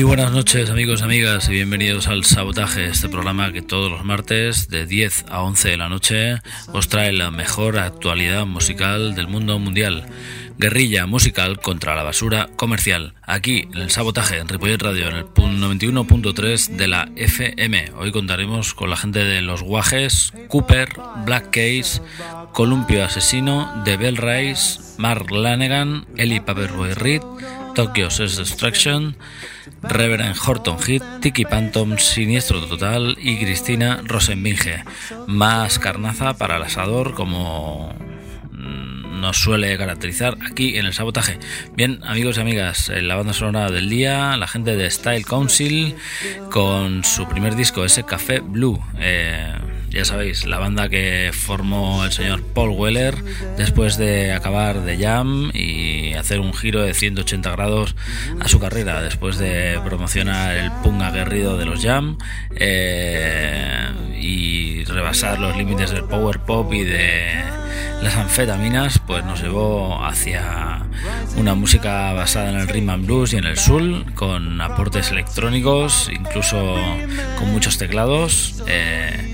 Buenas noches amigos amigas y bienvenidos al Sabotaje, este programa que todos los martes de 10 a 11 de la noche os trae la mejor actualidad musical del mundo mundial. Guerrilla musical contra la basura comercial. Aquí en el Sabotaje, en Ripollet Radio, en el 91.3 de la FM. Hoy contaremos con la gente de Los Guajes, Cooper, Black Case, Columpio Asesino, The Bell Rise, Mark Lanegan, Eli Paperboy Reed, Tokyo Sex Destruction, Reverend Horton Heat, Tiki Phantom, Siniestro Total y Cristina Rosenbinge. Más carnaza para el asador como mm, nos suele caracterizar aquí en el sabotaje. Bien, amigos y amigas, la banda sonora del día, la gente de Style Council con su primer disco, ese Café Blue. Eh, ya sabéis, la banda que formó el señor Paul Weller después de acabar de Jam y hacer un giro de 180 grados a su carrera, después de promocionar el punk aguerrido de los Jam eh, y rebasar los límites del power pop y de las anfetaminas, pues nos llevó hacia una música basada en el rhythm and blues y en el soul, con aportes electrónicos, incluso con muchos teclados. Eh,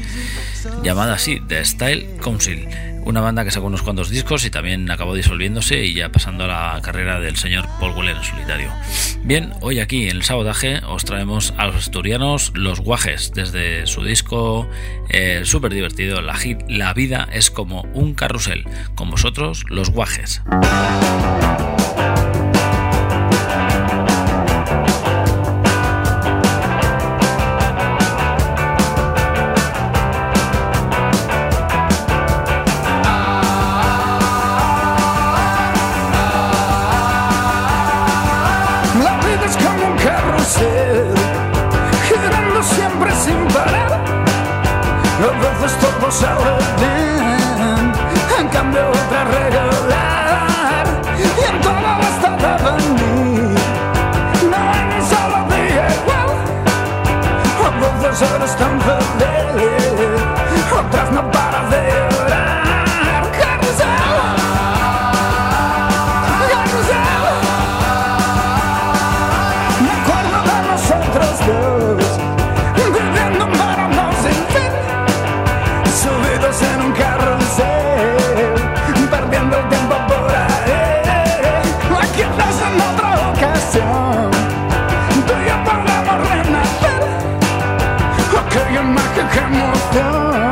llamada así, The Style Council, una banda que sacó unos cuantos discos y también acabó disolviéndose y ya pasando a la carrera del señor Paul Weller en solitario. Bien, hoy aquí en el sabotaje os traemos a los asturianos Los Guajes, desde su disco eh, súper divertido, la, la vida es como un carrusel, con vosotros Los Guajes. que get more fun.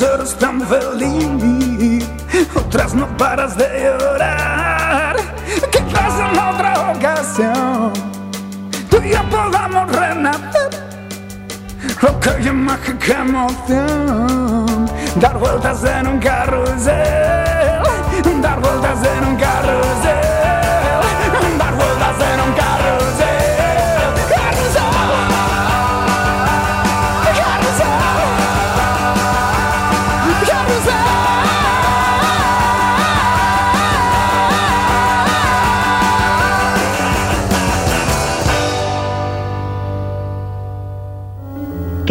Eres tan feliz, otras no paras de llorar. Quizás en otra ocasión, tú y yo podamos renacer. Aquella mágica emoción, dar vueltas en un carrusel, dar vueltas en un carrusel, dar vueltas en un carrusel,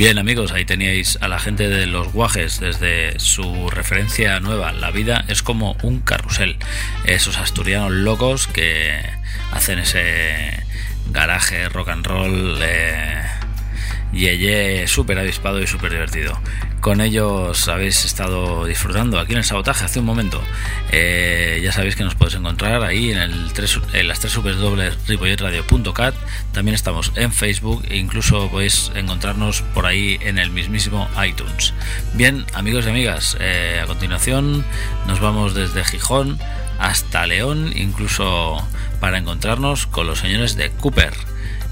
Bien amigos, ahí teníais a la gente de los guajes desde su referencia nueva, La vida es como un carrusel. Esos asturianos locos que hacen ese garaje rock and roll. Eh, Yeye súper avispado y súper divertido. Con ellos habéis estado disfrutando aquí en el sabotaje hace un momento. Eh, ya sabéis que nos podéis encontrar ahí en, el en las tres. También estamos en Facebook e incluso podéis encontrarnos por ahí en el mismísimo iTunes. Bien, amigos y amigas, eh, a continuación nos vamos desde Gijón hasta León, incluso para encontrarnos con los señores de Cooper.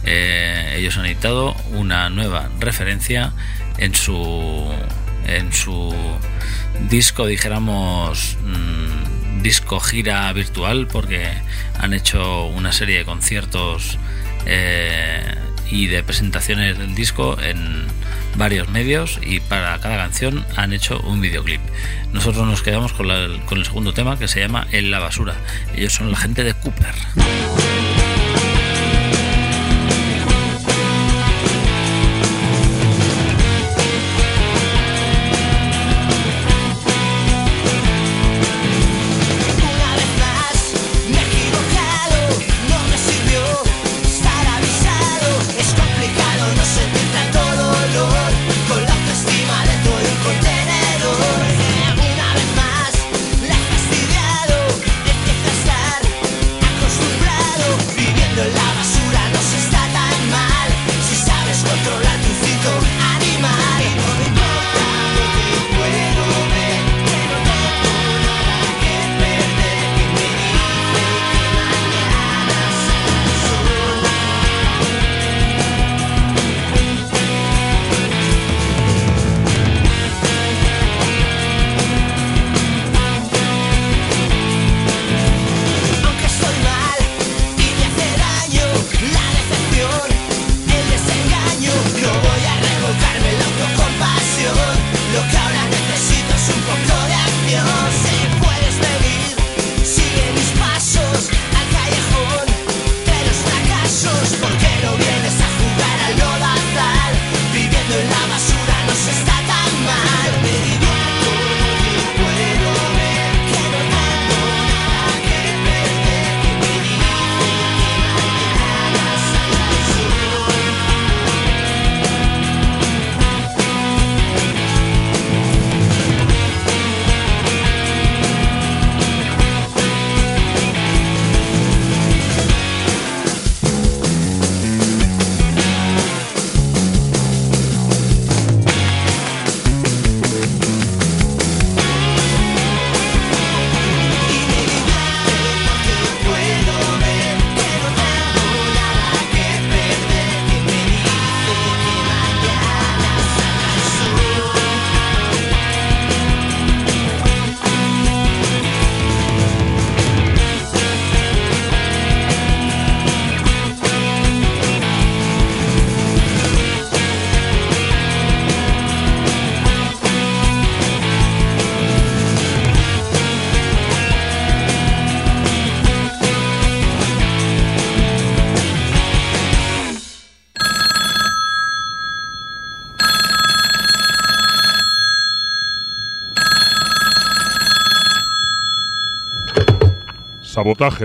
Eh, ellos han editado una nueva referencia en su en su disco dijéramos mm, disco gira virtual porque han hecho una serie de conciertos eh, y de presentaciones del disco en varios medios y para cada canción han hecho un videoclip. Nosotros nos quedamos con, con el segundo tema que se llama En la basura. Ellos son la gente de Cooper.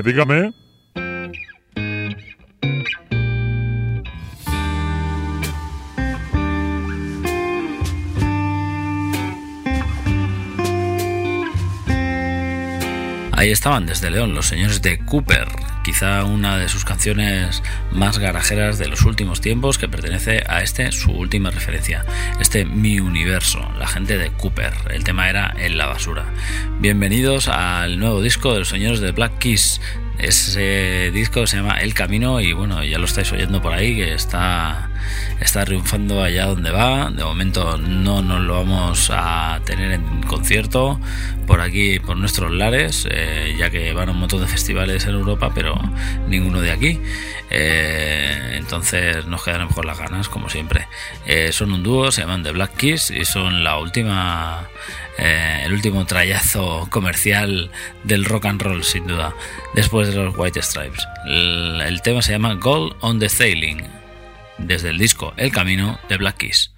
Dígame. Ahí estaban desde León los señores de Cooper, quizá una de sus canciones más garajeras de los últimos tiempos que pertenece a este su última referencia, este Mi Universo, la gente de Cooper. El tema era En la basura. Bienvenidos al nuevo disco de los señores de Black Keys. Ese disco se llama El Camino y bueno, ya lo estáis oyendo por ahí que está está triunfando allá donde va. De momento no nos lo vamos a tener en concierto por aquí, por nuestros lares, eh, ya que van a un montón de festivales en Europa, pero ninguno de aquí. Eh, entonces nos quedaremos con las ganas, como siempre. Eh, son un dúo, se llaman The Black Keys y son la última, el último trayazo comercial del rock and roll, sin duda, después de los White Stripes. El, el tema se llama Gold on the Sailing. Desde el disco El Camino de Black Keys.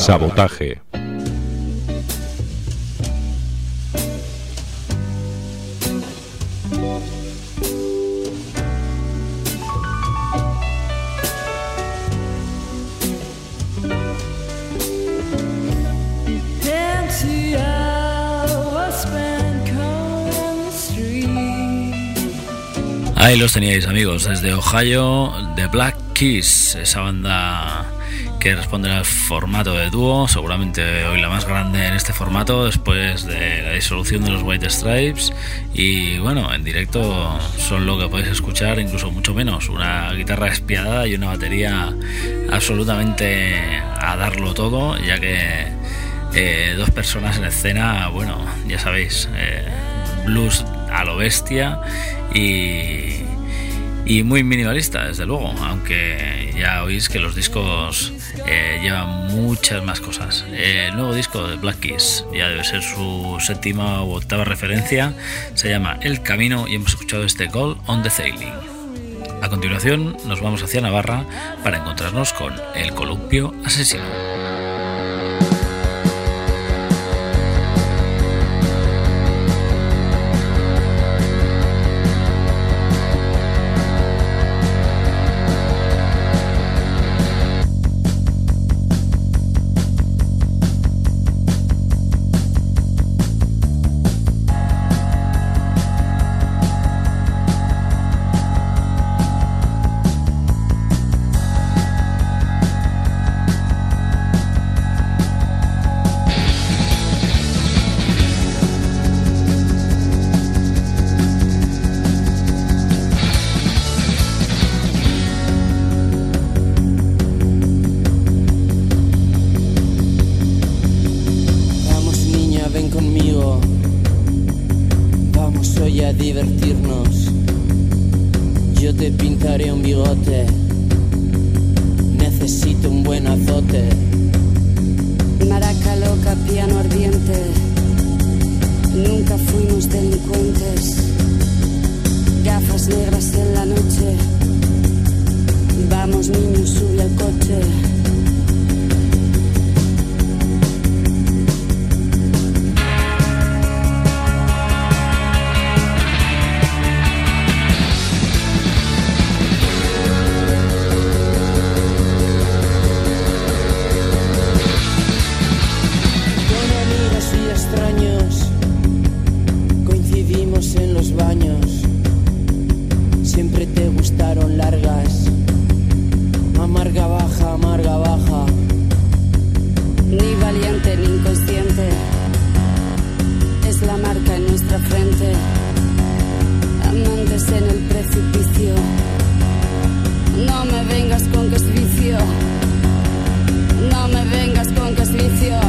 Sabotaje. Ahí los teníais amigos, desde Ohio, The Black Keys, esa banda que responde al formato de dúo, seguramente hoy la más grande en este formato después de la disolución de los White Stripes. Y bueno, en directo son lo que podéis escuchar, incluso mucho menos, una guitarra espiada y una batería absolutamente a darlo todo, ya que eh, dos personas en escena, bueno, ya sabéis, eh, blues a lo bestia y, y muy minimalista, desde luego, aunque ya oís que los discos eh, lleva muchas más cosas. el nuevo disco de Black Keys ya debe ser su séptima o octava referencia. Se llama El Camino y hemos escuchado este Gold on the Sailing. A continuación nos vamos hacia Navarra para encontrarnos con El Columpio Asesino. amantes en el precipicio. No me vengas con que es vicio, no me vengas con que es vicio.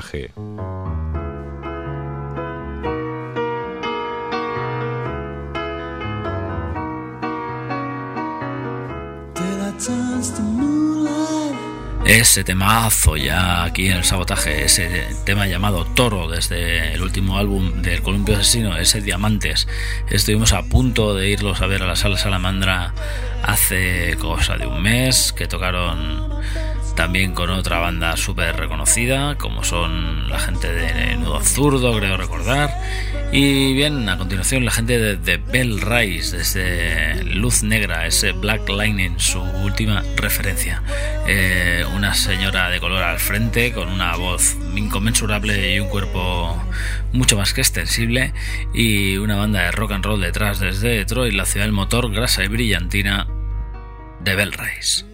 reportaje. Ese temazo ya aquí en el sabotaje, ese tema llamado Toro desde el último álbum del Columpio Asesino, ese Diamantes. Estuvimos a punto de irlos a ver a la sala Salamandra hace cosa de un mes, que tocaron también con otra banda súper reconocida, como son la gente de Nudo Zurdo, creo recordar. Y bien, a continuación la gente de, The Bell Rise, desde Luz Negra, ese Black Lightning, su última referencia. Eh, una señora de color al frente, con una voz inconmensurable y un cuerpo mucho más que extensible, y una banda de rock and roll detrás desde Detroit, la ciudad del motor, grasa y brillantina, de Bell Rise.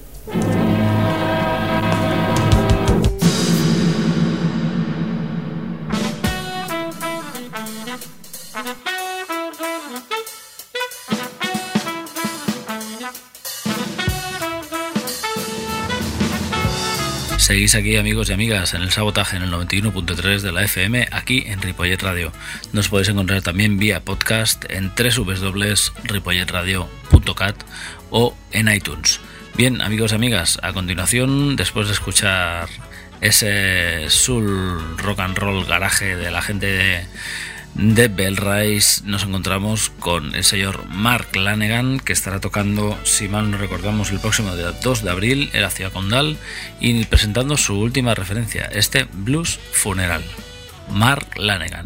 Seguís aquí amigos y amigas en el sabotaje en el 91.3 de la FM aquí en Ripollet Radio. Nos podéis encontrar también vía podcast en www.ripolletradio.cat o en iTunes. Bien amigos y amigas, a continuación después de escuchar ese soul rock and roll garaje de la gente de de Bellrise nos encontramos con el señor Mark Lanegan que estará tocando, si mal no recordamos, el próximo día 2 de abril en la ciudad condal y presentando su última referencia, este Blues Funeral. Mark Lanegan.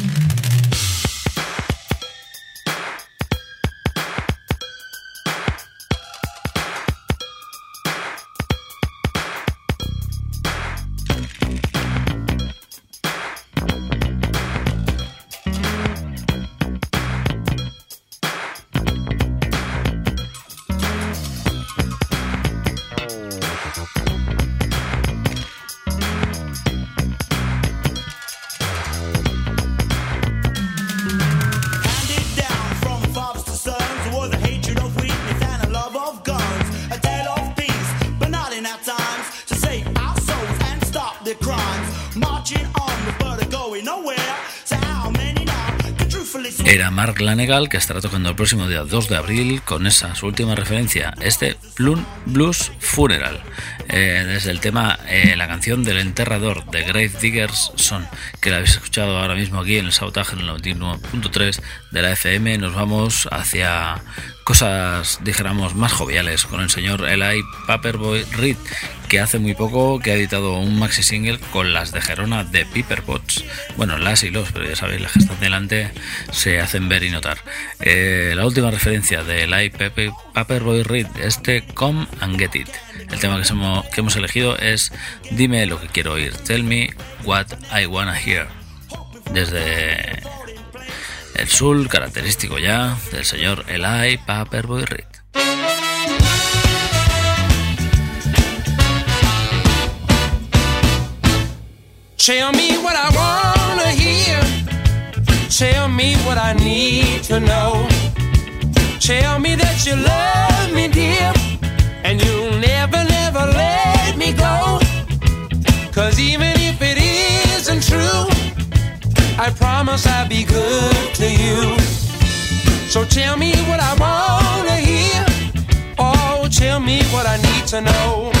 Era Mark Lanegal que estará tocando el próximo día 2 de abril con esa su última referencia, este Blues Funeral. Eh, desde el tema eh, la canción del enterrador de Grave Diggers Son, que la habéis escuchado ahora mismo aquí en el sabotaje en el 91.3 de la FM, nos vamos hacia cosas, dijéramos, más joviales con el señor Eli Paperboy Reed, que hace muy poco que ha editado un maxi single con las de Gerona de Piperpots. Bueno, las y los, pero ya sabéis, las que están delante se hacen ver y notar. Eh, la última referencia de Eli Paperboy Reed, este Come and Get It. El tema que que hemos elegido es Dime lo que quiero oír, Tell me what I wanna hear. Desde el sul característico ya del señor Eli Paperboy Reed. Tell me what I wanna hear. Tell me what I need to know. Tell me that you love me, dear. And you'll never, never let me go. Cause even I promise I'll be good to you. So tell me what I wanna hear. Oh, tell me what I need to know.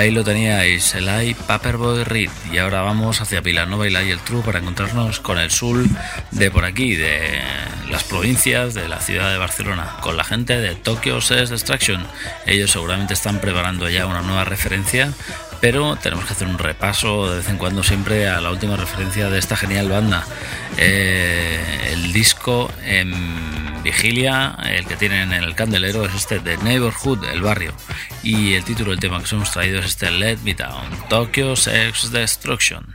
Ahí lo teníais, el I Paperboy Reed. Y ahora vamos hacia Pilanova y la y el True para encontrarnos con el sur de por aquí, de las provincias de la ciudad de Barcelona, con la gente de Tokyo Sex Destruction. Ellos seguramente están preparando ya una nueva referencia, pero tenemos que hacer un repaso de vez en cuando siempre a la última referencia de esta genial banda. Eh, el disco en Vigilia, el que tienen en el candelero es este de Neighborhood, el barrio. Y el título del tema que os hemos traído es este Let Me Down, Tokyo Sex Destruction.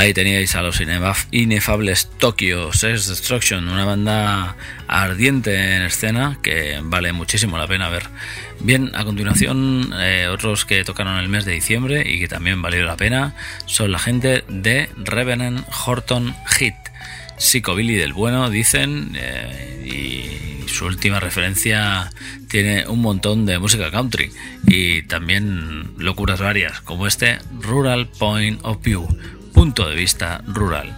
Ahí teníais a los inefables Tokyo Sex Destruction, una banda ardiente en escena que vale muchísimo la pena ver. Bien, a continuación, eh, otros que tocaron el mes de diciembre y que también valió la pena son la gente de Revenant Horton Heat. Psicobilly del bueno, dicen, eh, y su última referencia tiene un montón de música country y también locuras varias, como este Rural Point of View Punto de vista rural.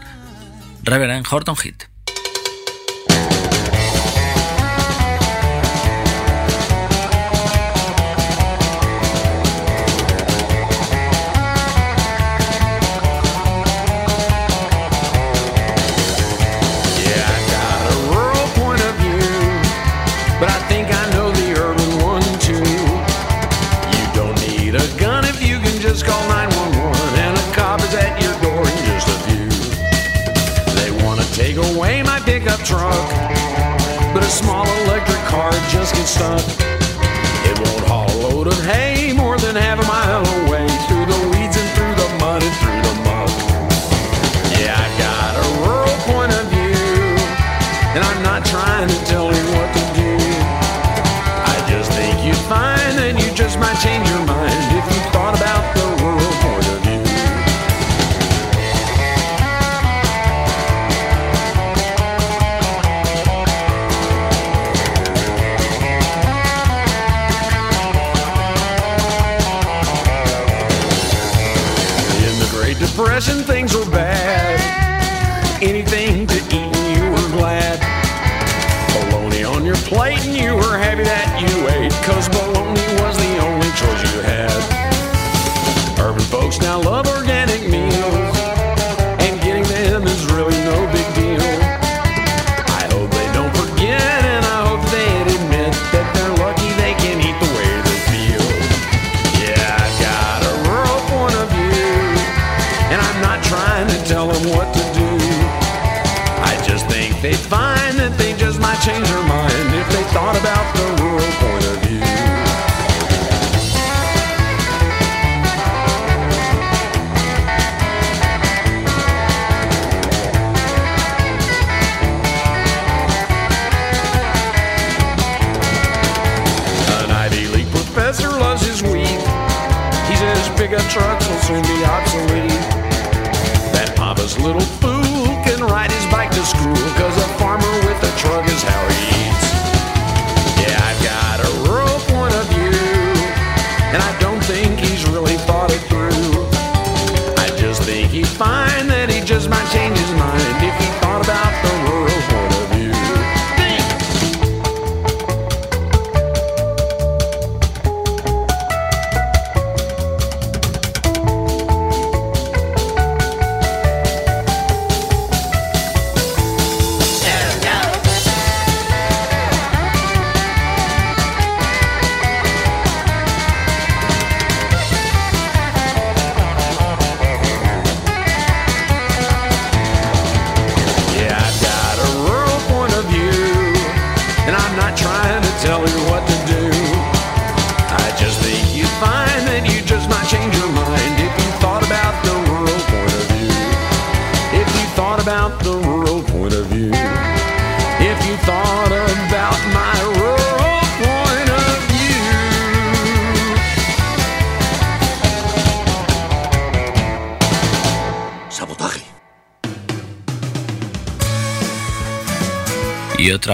Reverend Horton Heat. small electric car just gets stuck. It won't haul a load of hay more than half a mile away.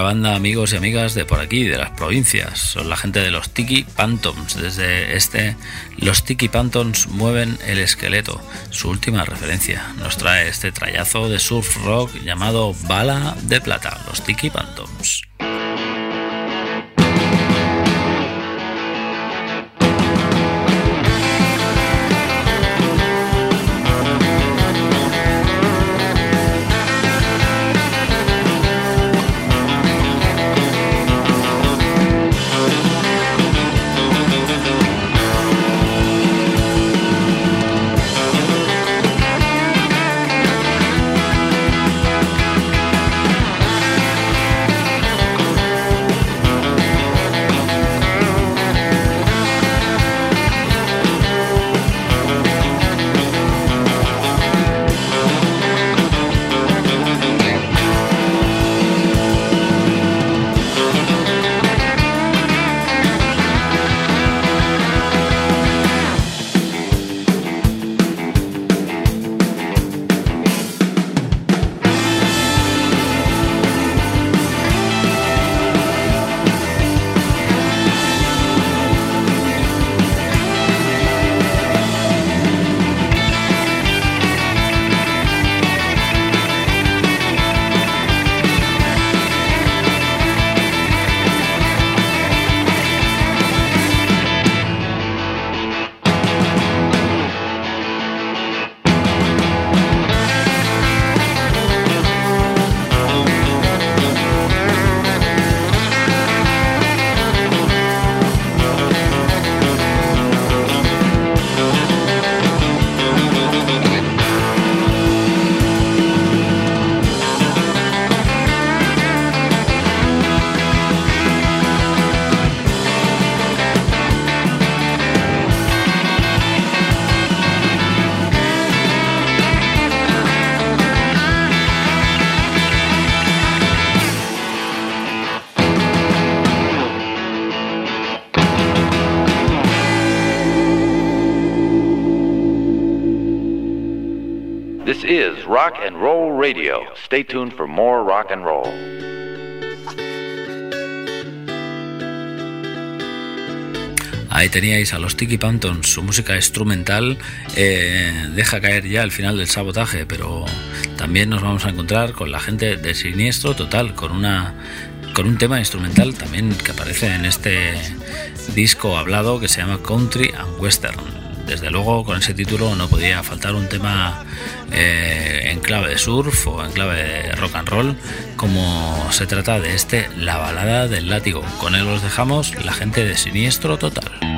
banda, amigos y amigas de por aquí, de las provincias. Son la gente de los Tiki Phantoms. Desde este, los Tiki Phantoms mueven el esqueleto. Su última referencia nos trae este trayazo de surf rock llamado Bala de Plata, los Tiki Phantoms. Radio. Stay tuned for more rock and roll. Ahí teníais a los Tiki Pantons, su música instrumental eh, deja caer ya el final del sabotaje, pero también nos vamos a encontrar con la gente de Siniestro Total, con una con un tema instrumental también que aparece en este disco hablado que se llama Country and Western. Desde luego con ese título no podía faltar un tema eh, en clave de surf o en clave de rock and roll como se trata de este La balada del látigo. Con él os dejamos la gente de Siniestro Total.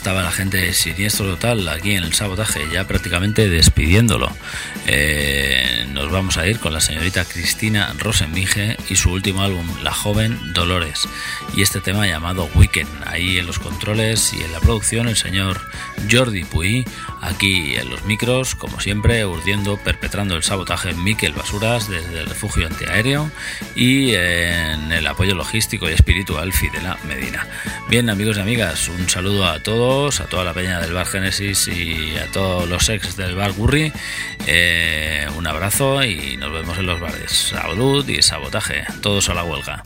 Estaba la gente de Siniestro Total aquí en el sabotaje, ya prácticamente despidiéndolo. Eh, nos vamos a ir con la señorita Cristina Rosenvinge y su último álbum, La Joven Dolores, y este tema llamado Weekend. Ahí en los controles y en la producción, el señor Jordi Puy, aquí en los micros, como siempre, urdiendo, perpetrando el sabotaje Miquel Basuras desde el refugio antiaéreo y en el apoyo logístico y espiritual Fidela Medina. Bien, amigos y amigas, un saludo a todos, a toda la peña del Bar Génesis y a todos los ex del Bar Gurri. Eh, un abrazo y nos vemos en los bares. Salud y sabotaje, todos a la huelga.